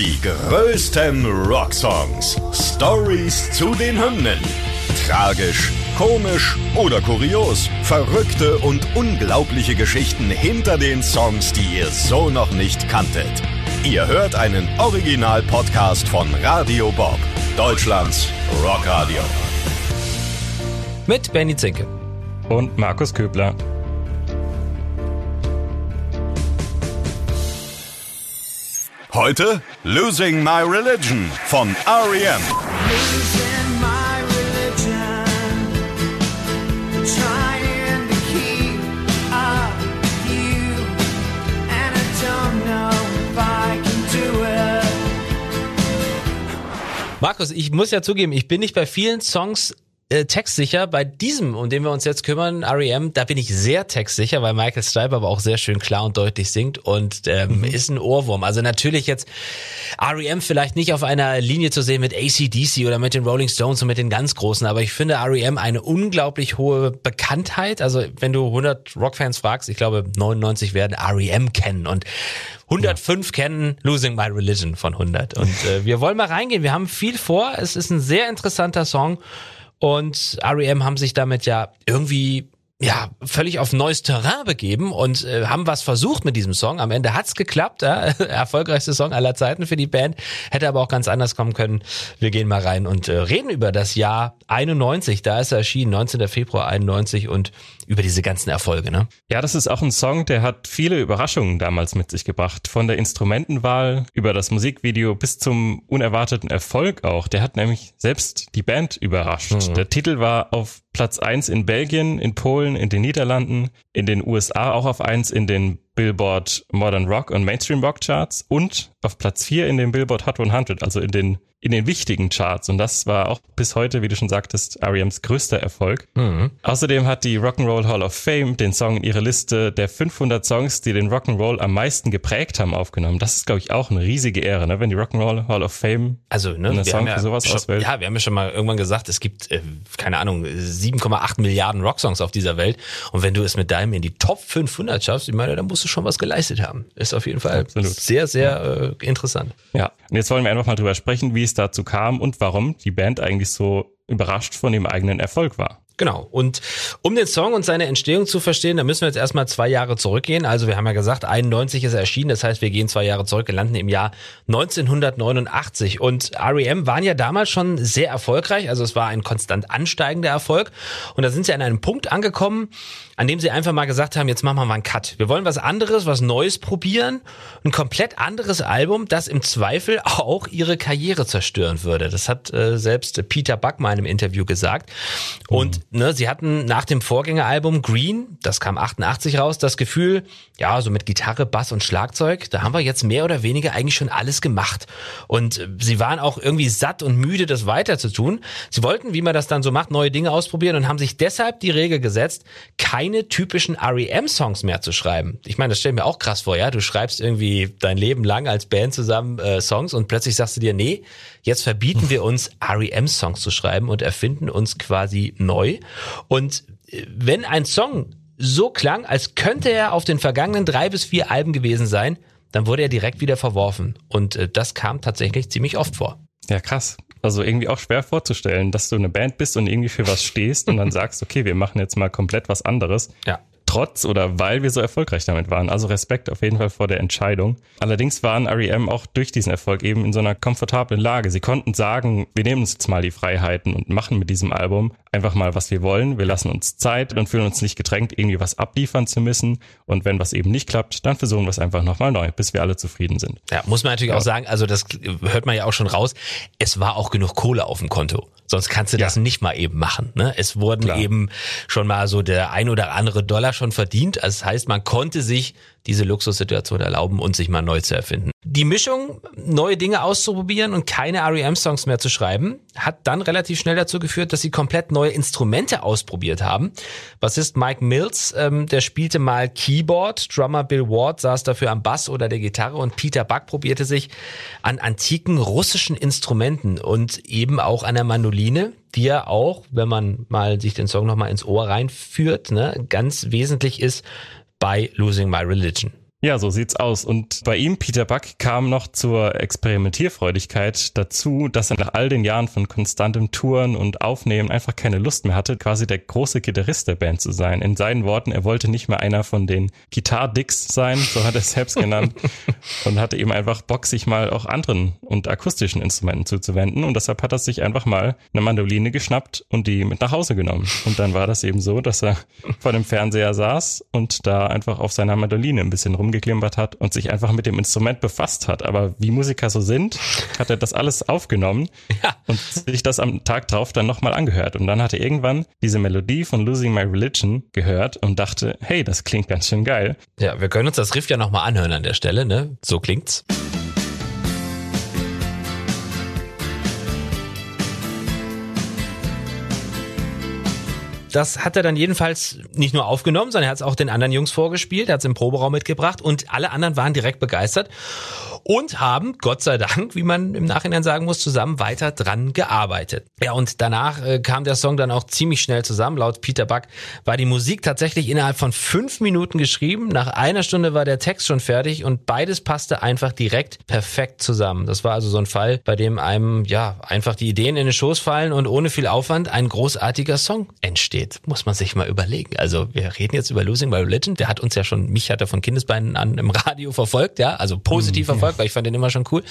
Die größten Rocksongs. Stories zu den Hymnen. Tragisch, komisch oder kurios. Verrückte und unglaubliche Geschichten hinter den Songs, die ihr so noch nicht kanntet. Ihr hört einen Original-Podcast von Radio Bob, Deutschlands Rockradio. Mit Benny Zinke. Und Markus Köbler. Heute Losing My Religion von REM. Do it. Markus, ich muss ja zugeben, ich bin nicht bei vielen Songs äh, textsicher. Bei diesem, um den wir uns jetzt kümmern, REM, da bin ich sehr textsicher, weil Michael Stipe aber auch sehr schön klar und deutlich singt und ähm, ist ein Ohrwurm. Also natürlich jetzt REM vielleicht nicht auf einer Linie zu sehen mit ACDC oder mit den Rolling Stones und mit den ganz Großen, aber ich finde REM eine unglaublich hohe Bekanntheit. Also wenn du 100 Rockfans fragst, ich glaube 99 werden REM kennen und 105 kennen Losing My Religion von 100. Und äh, wir wollen mal reingehen. Wir haben viel vor. Es ist ein sehr interessanter Song. Und REM haben sich damit ja irgendwie ja, völlig auf neues Terrain begeben und äh, haben was versucht mit diesem Song. Am Ende hat's geklappt, ja? erfolgreichste Song aller Zeiten für die Band, hätte aber auch ganz anders kommen können. Wir gehen mal rein und äh, reden über das Jahr 91, da ist er erschienen, 19. Februar 91 und über diese ganzen Erfolge, ne? Ja, das ist auch ein Song, der hat viele Überraschungen damals mit sich gebracht. Von der Instrumentenwahl über das Musikvideo bis zum unerwarteten Erfolg auch. Der hat nämlich selbst die Band überrascht. Mhm. Der Titel war auf Platz eins in Belgien, in Polen, in den Niederlanden, in den USA auch auf eins in den Billboard Modern Rock und Mainstream Rock Charts und auf Platz vier in den Billboard Hot 100, also in den in den wichtigen Charts und das war auch bis heute, wie du schon sagtest, R.E.M's größter Erfolg. Mhm. Außerdem hat die Rock'n'Roll Hall of Fame den Song in ihre Liste der 500 Songs, die den Rock'n'Roll am meisten geprägt haben, aufgenommen. Das ist, glaube ich, auch eine riesige Ehre, ne? wenn die Rock'n'Roll Hall of Fame Also, ne, einen Song ja für sowas schon, auswählt. Ja, wir haben ja schon mal irgendwann gesagt, es gibt, äh, keine Ahnung, 7,8 Milliarden Rocksongs auf dieser Welt. Und wenn du es mit deinem in die Top 500 schaffst, ich meine, dann musst du schon was geleistet haben. Ist auf jeden Fall Absolut. sehr, sehr äh, interessant. Ja, und jetzt wollen wir einfach mal drüber sprechen, wie es dazu kam und warum die Band eigentlich so überrascht von dem eigenen Erfolg war. Genau. Und um den Song und seine Entstehung zu verstehen, da müssen wir jetzt erstmal zwei Jahre zurückgehen. Also wir haben ja gesagt, 91 ist er erschienen. Das heißt, wir gehen zwei Jahre zurück. Wir landen im Jahr 1989. Und R.E.M. waren ja damals schon sehr erfolgreich. Also es war ein konstant ansteigender Erfolg. Und da sind sie an einem Punkt angekommen, an dem sie einfach mal gesagt haben, jetzt machen wir mal einen Cut. Wir wollen was anderes, was Neues probieren. Ein komplett anderes Album, das im Zweifel auch ihre Karriere zerstören würde. Das hat äh, selbst Peter Buck mal in einem Interview gesagt. Und ne, sie hatten nach dem Vorgängeralbum Green, das kam 88 raus, das Gefühl, ja, so mit Gitarre, Bass und Schlagzeug, da haben wir jetzt mehr oder weniger eigentlich schon alles gemacht. Und äh, sie waren auch irgendwie satt und müde, das weiter zu tun. Sie wollten, wie man das dann so macht, neue Dinge ausprobieren und haben sich deshalb die Regel gesetzt, keine typischen REM-Songs mehr zu schreiben. Ich meine, das stell mir auch krass vor, ja. Du schreibst irgendwie dein Leben lang als Band zusammen äh, Songs und plötzlich sagst du dir, nee, jetzt verbieten wir uns REM-Songs zu schreiben und erfinden uns quasi neu. Und äh, wenn ein Song so klang, als könnte er auf den vergangenen drei bis vier Alben gewesen sein, dann wurde er direkt wieder verworfen. Und äh, das kam tatsächlich ziemlich oft vor. Ja, krass. Also irgendwie auch schwer vorzustellen, dass du eine Band bist und irgendwie für was stehst und dann sagst, okay, wir machen jetzt mal komplett was anderes. Ja. Trotz oder weil wir so erfolgreich damit waren. Also Respekt auf jeden Fall vor der Entscheidung. Allerdings waren REM auch durch diesen Erfolg eben in so einer komfortablen Lage. Sie konnten sagen, wir nehmen uns jetzt mal die Freiheiten und machen mit diesem Album einfach mal, was wir wollen. Wir lassen uns Zeit und fühlen uns nicht gedrängt, irgendwie was abliefern zu müssen. Und wenn was eben nicht klappt, dann versuchen wir es einfach nochmal neu, bis wir alle zufrieden sind. Ja, muss man natürlich auch sagen, also das hört man ja auch schon raus, es war auch genug Kohle auf dem Konto. Sonst kannst du das Ja. nicht mal eben machen. Ne? Es wurden Klar. eben schon mal so der ein oder andere Dollar schon verdient. Also das heißt, man konnte sich diese Luxussituation erlauben und sich mal neu zu erfinden. Die Mischung, neue Dinge auszuprobieren und keine REM-Songs mehr zu schreiben, hat dann relativ schnell dazu geführt, dass sie komplett neue Instrumente ausprobiert haben. Bassist Mike Mills, ähm, der spielte mal Keyboard, Drummer Bill Ward saß dafür am Bass oder der Gitarre und Peter Buck probierte sich an antiken russischen Instrumenten und eben auch an der Mandoline, die ja auch, wenn man mal sich den Song nochmal ins Ohr reinführt, ne, ganz wesentlich ist bei Losing My Religion. Ja, so sieht's aus. Und bei ihm, Peter Buck, kam noch zur Experimentierfreudigkeit dazu, dass er nach all den Jahren von konstantem Touren und Aufnehmen einfach keine Lust mehr hatte, quasi der große Gitarrist der Band zu sein. In seinen Worten, er wollte nicht mehr einer von den Guitar-Dicks sein, so hat er es selbst genannt, und hatte eben einfach Bock, sich mal auch anderen und akustischen Instrumenten zuzuwenden. Und deshalb hat er sich einfach mal eine Mandoline geschnappt und die mit nach Hause genommen. Und dann war das eben so, dass er vor dem Fernseher saß und da einfach auf seiner Mandoline ein bisschen rum rumgeklimpert hat und sich einfach mit dem Instrument befasst hat. Aber wie Musiker so sind, hat er das alles aufgenommen ja. und sich das am Tag drauf dann nochmal angehört. Und dann hat er irgendwann diese Melodie von Losing My Religion gehört und dachte, hey, das klingt ganz schön geil. Ja, wir können uns das Riff ja nochmal anhören an der Stelle, ne? So klingt's. Das hat er dann jedenfalls nicht nur aufgenommen, sondern er hat es auch den anderen Jungs vorgespielt, er hat es im Proberaum mitgebracht und alle anderen waren direkt begeistert und haben, Gott sei Dank, wie man im Nachhinein sagen muss, zusammen weiter dran gearbeitet. Ja, und danach äh, kam der Song dann auch ziemlich schnell zusammen. Laut Peter Buck war die Musik tatsächlich innerhalb von fünf Minuten geschrieben. Nach einer Stunde war der Text schon fertig und beides passte einfach direkt perfekt zusammen. Das war also so ein Fall, bei dem einem ja einfach die Ideen in den Schoß fallen und ohne viel Aufwand ein großartiger Song entsteht. Muss man sich mal überlegen. Also wir reden jetzt über Losing My Religion. Der hat uns ja schon, mich hat er von Kindesbeinen an im Radio verfolgt, ja, also positiv mhm, verfolgt, ja. Weil ich fand den immer schon cool.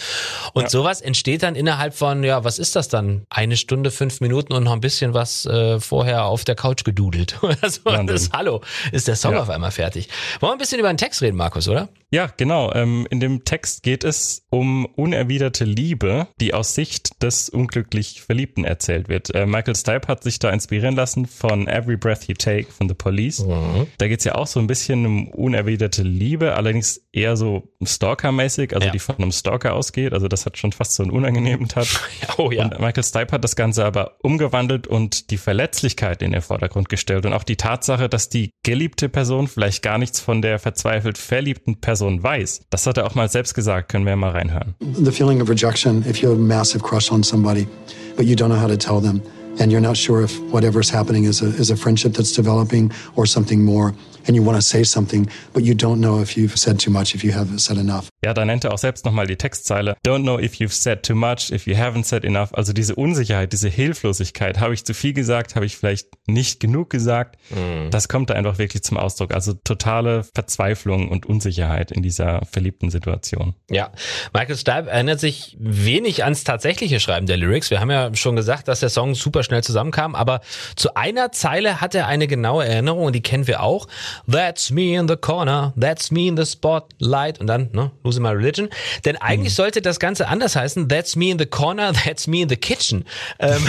Und ja. sowas entsteht dann innerhalb von, ja, was ist das dann? Eine Stunde, fünf Minuten und noch ein bisschen was äh, vorher auf der Couch gedudelt. also, das, hallo, ist der Song ja. auf einmal fertig. Wollen wir ein bisschen über den Text reden, Markus, oder? Ja, genau. Ähm, in dem Text geht es um unerwiderte Liebe, die aus Sicht des unglücklich Verliebten erzählt wird. Äh, Michael Stipe hat sich da inspirieren lassen von Every Breath You Take von The Police. Mhm. Da geht's ja auch so ein bisschen um unerwiderte Liebe, allerdings eher so Stalker-mäßig, also ja. die von einem Stalker ausgeht. Also das hat schon fast so einen unangenehmen Touch. oh ja. Und Michael Stipe hat das Ganze aber umgewandelt und die Verletzlichkeit in den Vordergrund gestellt und auch die Tatsache, dass die geliebte Person vielleicht gar nichts von der verzweifelt verliebten Person Person weiß. Das hat er auch mal selbst gesagt, können wir mal reinhören. The feeling of rejection if you have a massive crush on somebody, but you don't know how to tell them and you're not sure if whatever's happening is a, is a friendship that's developing or something more and you want to say something, but you don't know if you've said too much, if you haven't said enough. Ja, da nennt er auch selbst nochmal die Textzeile. Don't know if you've said too much, if you haven't said enough. Also diese Unsicherheit, diese Hilflosigkeit. Habe ich zu viel gesagt? Habe ich vielleicht nicht genug gesagt? Mhm. Das kommt da einfach wirklich zum Ausdruck. Also totale Verzweiflung und Unsicherheit in dieser verliebten Situation. Ja, Michael Stipe erinnert sich wenig ans tatsächliche Schreiben der Lyrics. Wir haben ja schon gesagt, dass der Song super schnell zusammenkam, aber zu einer Zeile hat er eine genaue Erinnerung und die kennen wir auch. That's me in the corner, that's me in the spotlight und dann, ne, Losing My Religion. Denn eigentlich mhm. sollte das Ganze anders heißen, That's me in the corner, that's me in the kitchen. Ähm,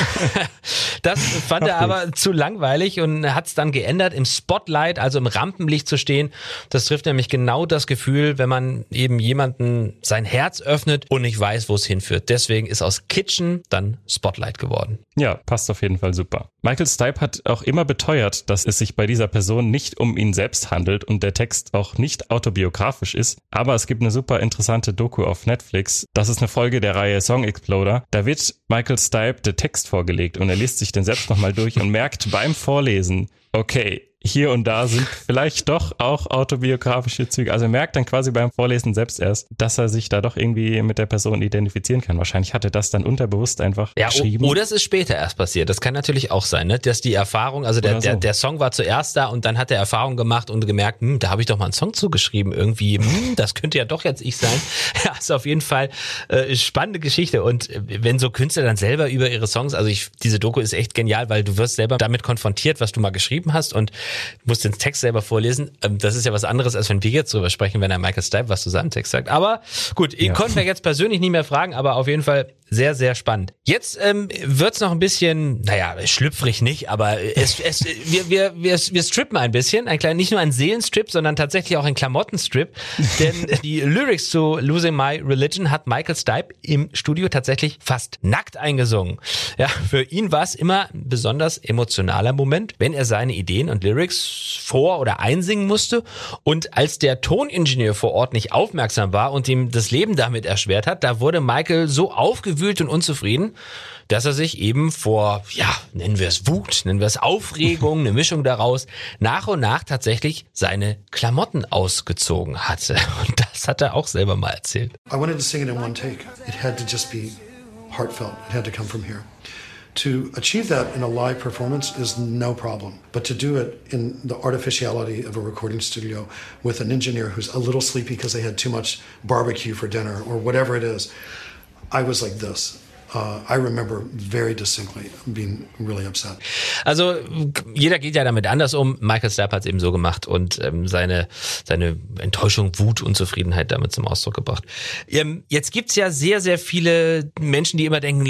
das fand er aber zu langweilig und hat es dann geändert, im Spotlight, also im Rampenlicht zu stehen. Das trifft nämlich genau das Gefühl, wenn man eben jemanden sein Herz öffnet und nicht weiß, wo es hinführt. Deswegen ist aus Kitchen dann Spotlight geworden. Ja, passt auf jeden Fall super. Michael Stipe hat auch immer beteuert, dass es sich bei dieser Person nicht um ihn selbst handelt und der Text auch nicht autobiografisch ist. Aber es gibt eine super interessante Doku auf Netflix. Das ist eine Folge der Reihe Song Exploder. Da wird Michael Stipe der Text vorgelegt und er liest sich den selbst nochmal durch und merkt beim Vorlesen, okay, hier und da sind vielleicht doch auch autobiografische Züge. Also er merkt dann quasi beim Vorlesen selbst erst, dass er sich da doch irgendwie mit der Person identifizieren kann. Wahrscheinlich hat er das dann unterbewusst einfach ja, geschrieben. Oder es ist später erst passiert. Das kann natürlich auch sein, ne? dass die Erfahrung, also der, so. der, der Song war zuerst da und dann hat er Erfahrung gemacht und gemerkt, hm, da habe ich doch mal einen Song zugeschrieben. Irgendwie, hm, das könnte ja doch jetzt ich sein. Ja, ist auf jeden Fall äh, spannende Geschichte. Und äh, wenn so Künstler dann selber über ihre Songs, also ich, diese Doku ist echt genial, weil du wirst selber damit konfrontiert, was du mal geschrieben hast und muss den Text selber vorlesen. Ähm, das ist ja was anderes, als wenn wir jetzt drüber sprechen, wenn der Michael Stipe was zu seinem Text sagt. Aber gut, ihn ja. konnten wir jetzt persönlich nicht mehr fragen, aber auf jeden Fall sehr, sehr spannend. Jetzt ähm, wird's noch ein bisschen, naja, schlüpfrig nicht, aber es, es, wir, wir, wir, wir strippen ein bisschen. Ein kleiner, nicht nur ein Seelenstrip, sondern tatsächlich auch ein Klamottenstrip. Denn die Lyrics zu Losing My Religion hat Michael Stipe im Studio tatsächlich fast nackt eingesungen. Ja, für ihn war es immer ein besonders emotionaler Moment, wenn er seine Ideen und Lyrics Lyrics vor oder einsingen musste. Und als der Toningenieur vor Ort nicht aufmerksam war und ihm das Leben damit erschwert hat, da wurde Michael so aufgewühlt und unzufrieden, dass er sich eben vor, ja, nennen wir es Wut, nennen wir es Aufregung, eine Mischung daraus, nach und nach tatsächlich seine Klamotten ausgezogen hatte. Und das hat er auch selber mal erzählt. I wanted to sing it in one take. It had to just be heartfelt. It had to come from here. To achieve that in a live performance is no problem, but to do it in the artificiality of a recording studio with an engineer who's a little sleepy because they had too much barbecue for dinner or whatever it is, I was like this. Uh, I remember very distinctly being really upset. Also jeder geht ja damit anders um. Michael Stipe hat es eben so gemacht und ähm, seine, seine Enttäuschung, Wut, Unzufriedenheit damit zum Ausdruck gebracht. Ähm, jetzt gibt's ja sehr, sehr viele Menschen, die immer denken,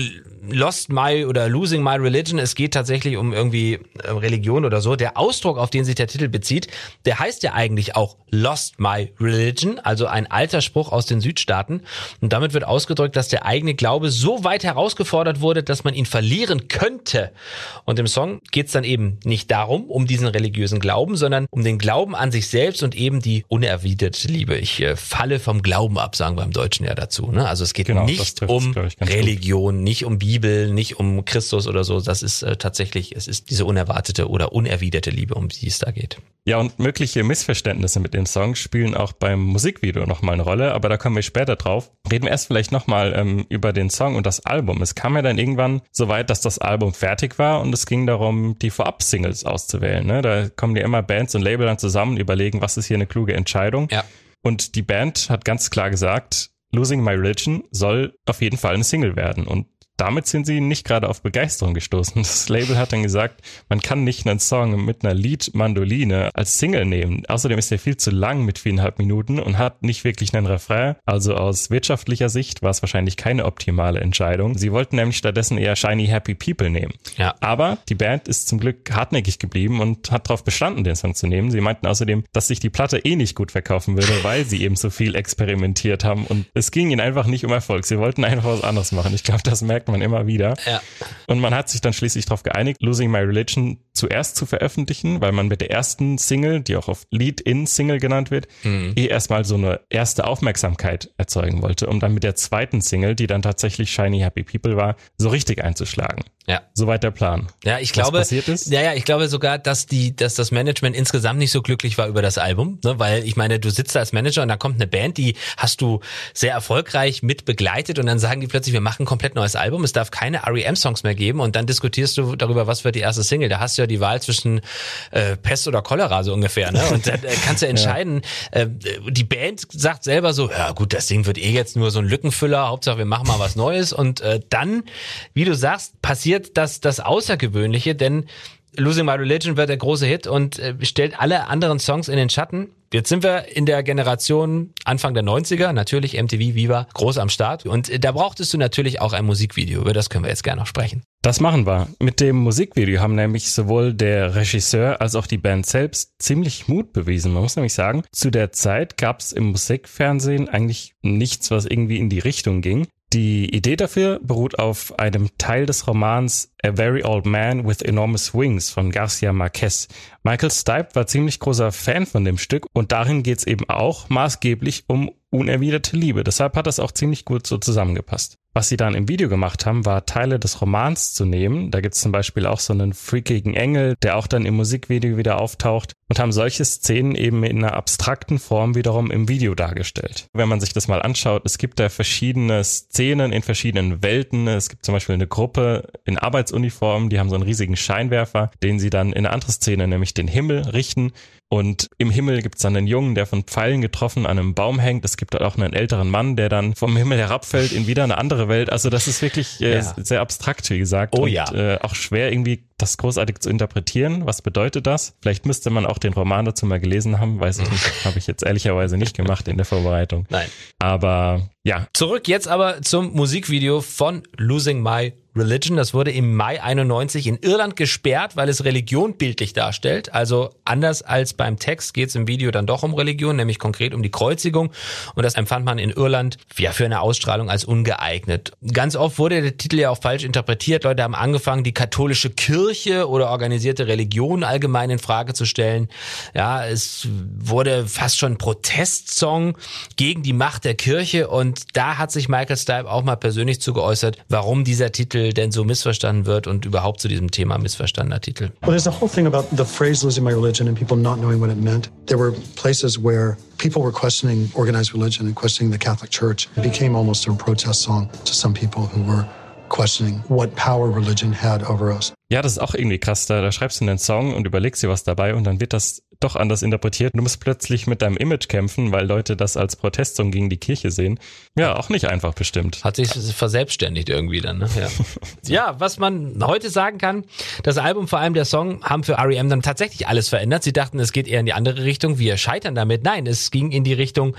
Lost My oder Losing My Religion, es geht tatsächlich um irgendwie äh, Religion oder so. Der Ausdruck, auf den sich der Titel bezieht, der heißt ja eigentlich auch Lost My Religion, also ein alter Spruch aus den Südstaaten. Und damit wird ausgedrückt, dass der eigene Glaube so weit herausgefordert wurde, dass man ihn verlieren könnte. Und im Song geht's dann eben nicht darum, um diesen religiösen Glauben, sondern um den Glauben an sich selbst und eben die unerwiderte Liebe. Ich äh, falle vom Glauben ab, sagen wir im Deutschen ja dazu. Ne? Also es geht Genau, nicht um ganz gut. Religion, nicht um Bibel, nicht um Christus oder so. Das ist äh, tatsächlich, es ist diese unerwartete oder unerwiderte Liebe, um die es da geht. Ja, und mögliche Missverständnisse mit dem Song spielen auch beim Musikvideo nochmal eine Rolle, aber da kommen wir später drauf. Reden wir erst vielleicht nochmal ähm, über den Song und das Album. Es kam ja dann irgendwann so weit, dass das Album fertig war und es ging darum, die Vorab-Singles auszuwählen. Ne? Da kommen ja immer Bands und Label dann zusammen, überlegen, was ist hier eine kluge Entscheidung. Ja. Und die Band hat ganz klar gesagt, Losing My Religion soll auf jeden Fall eine Single werden. Und damit sind sie nicht gerade auf Begeisterung gestoßen. Das Label hat dann gesagt, man kann nicht einen Song mit einer Lead-Mandoline als Single nehmen. Außerdem ist er viel zu lang mit viereinhalb Minuten und hat nicht wirklich einen Refrain. Also aus wirtschaftlicher Sicht war es wahrscheinlich keine optimale Entscheidung. Sie wollten nämlich stattdessen eher Shiny Happy People nehmen. Ja. Aber die Band ist zum Glück hartnäckig geblieben und hat darauf bestanden, den Song zu nehmen. Sie meinten außerdem, dass sich die Platte eh nicht gut verkaufen würde, weil sie eben so viel experimentiert haben und es ging ihnen einfach nicht um Erfolg. Sie wollten einfach was anderes machen. Ich glaube, das merkt man immer wieder. Ja. Und man hat sich dann schließlich darauf geeinigt, Losing My Religion zuerst zu veröffentlichen, weil man mit der ersten Single, die auch auf Lead-In-Single genannt wird, eh erstmal so eine erste Aufmerksamkeit erzeugen wollte, um dann mit der zweiten Single, die dann tatsächlich Shiny Happy People war, so richtig einzuschlagen. Ja. Soweit der Plan. Ja, ich Was glaube, passiert ist? ja, ja, ich glaube sogar, dass die, dass das Management insgesamt nicht so glücklich war über das Album, ne? weil ich meine, du sitzt da als Manager und da kommt eine Band, die hast du sehr erfolgreich mit begleitet und dann sagen die plötzlich, wir machen ein komplett neues Album, es darf keine R.E.M.-Songs mehr geben und dann diskutierst du darüber, was wird die erste Single. Da hast du ja die Wahl zwischen äh, Pest oder Cholera so ungefähr, ne? Und dann äh, kannst du entscheiden. Äh, die Band sagt selber so, ja gut, das Ding wird eh jetzt nur so ein Lückenfüller, Hauptsache wir machen mal was Neues und äh, dann, wie du sagst, passiert das das Außergewöhnliche, denn Losing My Religion wird der große Hit und äh, stellt alle anderen Songs in den Schatten. Jetzt sind wir in der Generation Anfang der 90er, natürlich MTV Viva groß am Start und äh, da brauchtest du natürlich auch ein Musikvideo, über das können wir jetzt gerne noch sprechen. Das machen wir. Mit dem Musikvideo haben nämlich sowohl der Regisseur als auch die Band selbst ziemlich Mut bewiesen. Man muss nämlich sagen, zu der Zeit gab es im Musikfernsehen eigentlich nichts, was irgendwie in die Richtung ging. Die Idee dafür beruht auf einem Teil des Romans A Very Old Man with Enormous Wings von Garcia Marquez. Michael Stipe war ziemlich großer Fan von dem Stück und darin geht's eben auch maßgeblich um unerwiderte Liebe. Deshalb hat das auch ziemlich gut so zusammengepasst. Was sie dann im Video gemacht haben, war Teile des Romans zu nehmen. Da gibt's zum Beispiel auch so einen freakigen Engel, der auch dann im Musikvideo wieder auftaucht und haben solche Szenen eben in einer abstrakten Form wiederum im Video dargestellt. Wenn man sich das mal anschaut, es gibt da verschiedene Szenen in verschiedenen Welten. Es gibt zum Beispiel eine Gruppe in Arbeitsuniformen, die haben so einen riesigen Scheinwerfer, den sie dann in eine andere Szene, nämlich den Himmel, richten. Und im Himmel gibt's dann einen Jungen, der von Pfeilen getroffen an einem Baum hängt. Es gibt auch einen älteren Mann, der dann vom Himmel herabfällt in wieder eine andere Welt. Also das ist wirklich äh, Ja. sehr abstrakt, wie gesagt. Oh und, ja. Äh, auch schwer irgendwie das großartig zu interpretieren. Was bedeutet das? Vielleicht müsste man auch den Roman dazu mal gelesen haben. Weiß ich nicht. Habe ich jetzt ehrlicherweise nicht gemacht in der Vorbereitung. Nein. Aber ja, Zurück jetzt aber zum Musikvideo von Losing My Religion. Das wurde im Mai 91 in Irland gesperrt, weil es Religion bildlich darstellt. Also anders als beim Text geht es im Video dann doch um Religion, nämlich konkret um die Kreuzigung. Und das empfand man in Irland ja für eine Ausstrahlung als ungeeignet. Ganz oft wurde der Titel ja auch falsch interpretiert. Leute haben angefangen, die katholische Kirche oder organisierte Religion allgemein in Frage zu stellen. Ja, es wurde fast schon Protestsong gegen die Macht der Kirche und da hat sich Michael Stipe auch mal persönlich zu geäußert, warum dieser Titel denn so missverstanden wird und überhaupt zu diesem Thema missverstandener Titel. Well, there's a whole thing about the phrase losing my religion and people not knowing what it meant. There were places where people were questioning organized religion and questioning the Catholic Church. It became almost a protest song to some people who were questioning what power religion had over us. Ja, das ist auch irgendwie krass. Da, da schreibst du einen Song und überlegst dir was dabei und dann wird das doch anders interpretiert. Du musst plötzlich mit deinem Image kämpfen, weil Leute das als Protestsong gegen die Kirche sehen. Ja, auch nicht einfach bestimmt. Hat sich verselbstständigt irgendwie dann. Ne? Ja. ja, was man heute sagen kann, das Album, vor allem der Song, haben für R.E.M. dann tatsächlich alles verändert. Sie dachten, es geht eher in die andere Richtung. Wir scheitern damit. Nein, es ging in die Richtung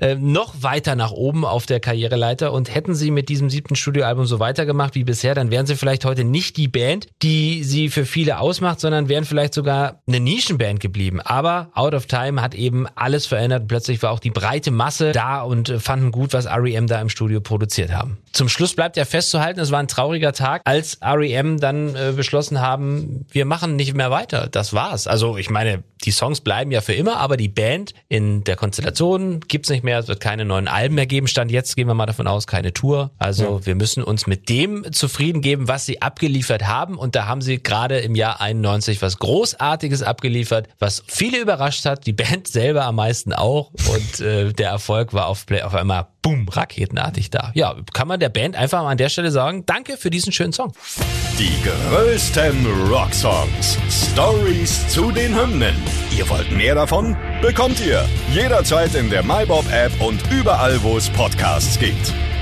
äh, noch weiter nach oben auf der Karriereleiter. Und hätten sie mit diesem siebten Studioalbum so weitergemacht wie bisher, dann wären sie vielleicht heute nicht die Band, die sie für viele ausmacht, sondern wären vielleicht sogar eine Nischenband geblieben. Aber Out of Time hat eben alles verändert. Plötzlich war auch die breite Masse da und äh, fanden gut, was R.E.M. da im Studio produziert haben. Zum Schluss bleibt ja festzuhalten, es war ein trauriger Tag, als R.E.M. dann äh, beschlossen haben, wir machen nicht mehr weiter. Das war's. Also ich meine, die Songs bleiben ja für immer, aber die Band in der Konstellation gibt's nicht mehr. Es wird keine neuen Alben mehr geben. Stand jetzt gehen wir mal davon aus, keine Tour. Also ja. wir müssen uns mit dem zufrieden geben, was sie abgeliefert haben. Und da haben sie gerade im Jahr 91 was Großartiges abgeliefert, was viele überrascht hat, die Band selber am meisten auch. Und äh, der Erfolg war auf, auf einmal boom, raketenartig da. Ja, kann man der Band einfach mal an der Stelle sagen, danke für diesen schönen Song. Die größten Rocksongs. Stories zu den Hymnen. Ihr wollt mehr davon? Bekommt ihr jederzeit in der MyBob-App und überall, wo es Podcasts gibt.